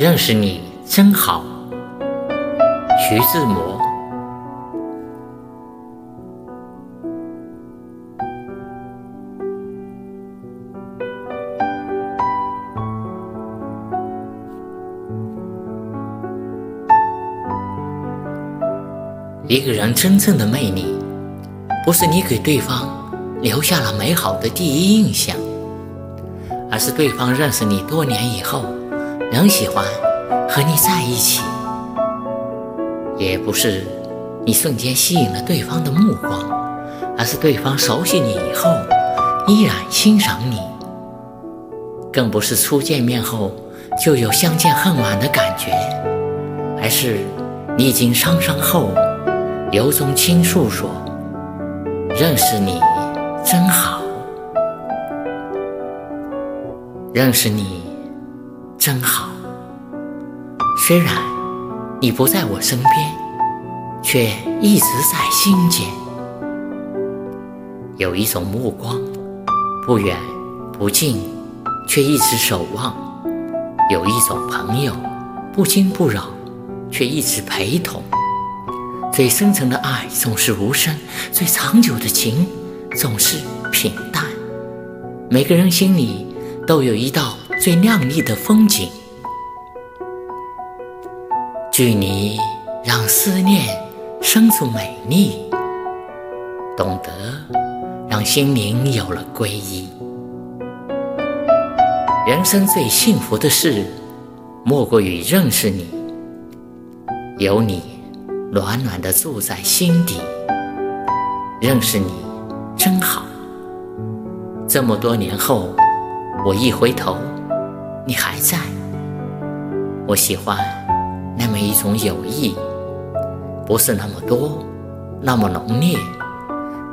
认识你真好，徐志摩。一个人真正的魅力，不是你给对方留下了美好的第一印象，而是对方认识你多年以后。仍喜欢和你在一起，也不是你瞬间吸引了对方的目光，而是对方熟悉你以后依然欣赏你。更不是初见面后就有相见恨晚的感觉，而是历经沧桑后由衷倾诉说：“认识你真好，认识你。”真好，虽然你不在我身边，却一直在心间。有一种目光，不远不近，却一直守望；有一种朋友，不惊不扰，却一直陪同。最深沉的爱总是无声，最长久的情总是平淡。每个人心里都有一道。最亮丽的风景，距离让思念生出美丽，懂得让心灵有了皈依。人生最幸福的事，莫过于认识你，有你暖暖的住在心底。认识你真好，这么多年后，我一回头。你还在，我喜欢那么一种友谊，不是那么多，那么浓烈，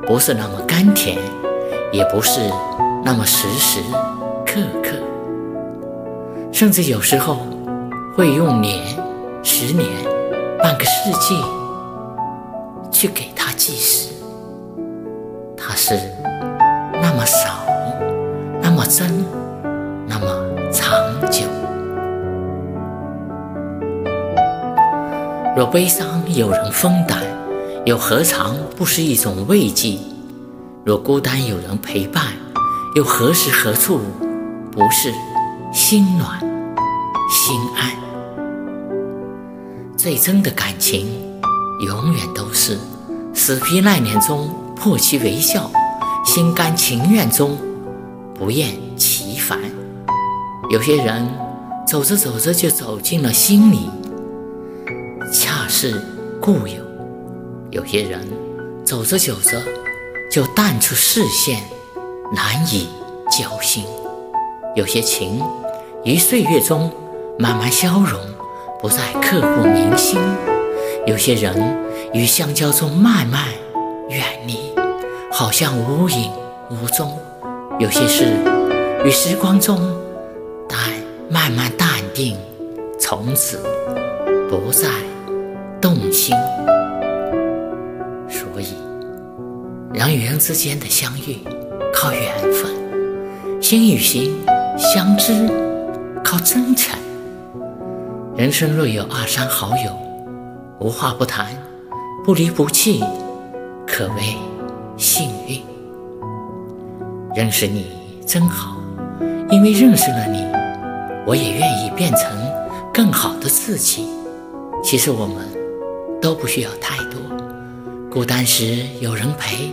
不是那么甘甜，也不是那么时时刻刻，甚至有时候会用年、十年、半个世纪去给他计时。它是那么少，那么真，若悲伤有人分担，又何尝不是一种慰藉？若孤单有人陪伴，又何时何处不是心暖心安？最真的感情，永远都是死皮赖脸中破其微笑，心甘情愿中不厌其烦。有些人走着走着就走进了心里，恰是故友；有些人走着走着就淡出视线，难以交心。有些情于岁月中慢慢消融，不再刻骨铭心；有些人于相交中慢慢远离，好像无影无踪；有些事于时光中淡。慢慢淡定，从此不再动心。所以，人与人之间的相遇靠缘分，心与心相知靠真诚。人生若有二三好友，无话不谈，不离不弃，可谓幸运。认识你真好，因为认识了你。我也愿意变成更好的自己。其实我们都不需要太多。孤单时有人陪，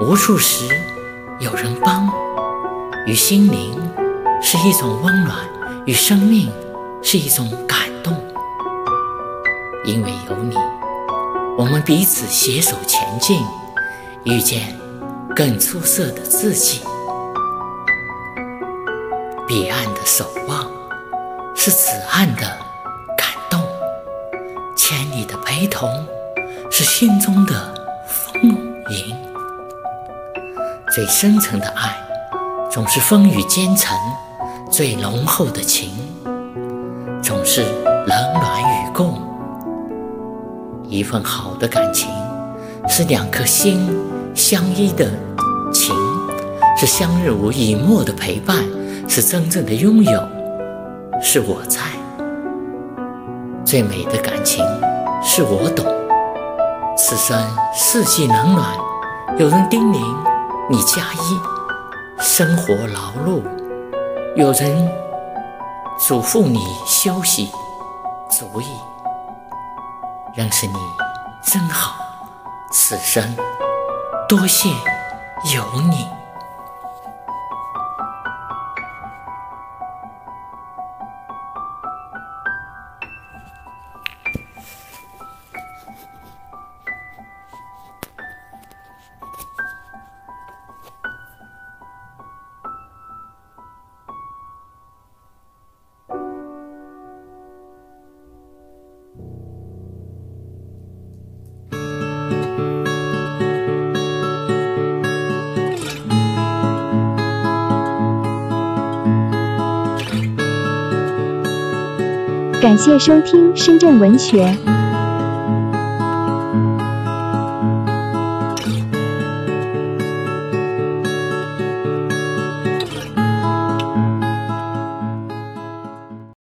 无助时有人帮，与心灵是一种温暖，与生命是一种感动。因为有你，我们彼此携手前进，遇见更出色的自己。彼岸的守望。是此岸的，千里的陪同是心中的丰盈。最深沉的爱，总是风雨兼程；最浓厚的情，总是冷暖与共。一份好的感情，是两颗心相依的情，是相濡以沫的陪伴，是真正的拥有。是我在，最美的感情是我懂。此生四季冷暖，有人叮咛你加衣；生活劳碌，有人嘱咐你休息，足矣。认识你真好，此生多谢有你。感谢收听深圳文学。